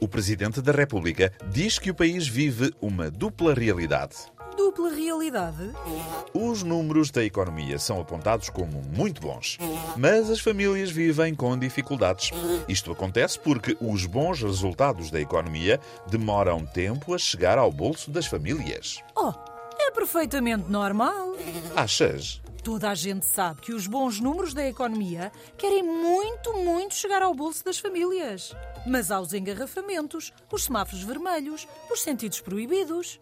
O Presidente da República diz que o país vive uma dupla realidade. Dupla realidade? Os números da economia são apontados como muito bons, mas as famílias vivem com dificuldades. Isto acontece porque os bons resultados da economia demoram tempo a chegar ao bolso das famílias. Oh, é perfeitamente normal. Achas? Toda a gente sabe que os bons números da economia querem muito, muito chegar ao bolso das famílias. Mas há os engarrafamentos, os semáforos vermelhos, os sentidos proibidos.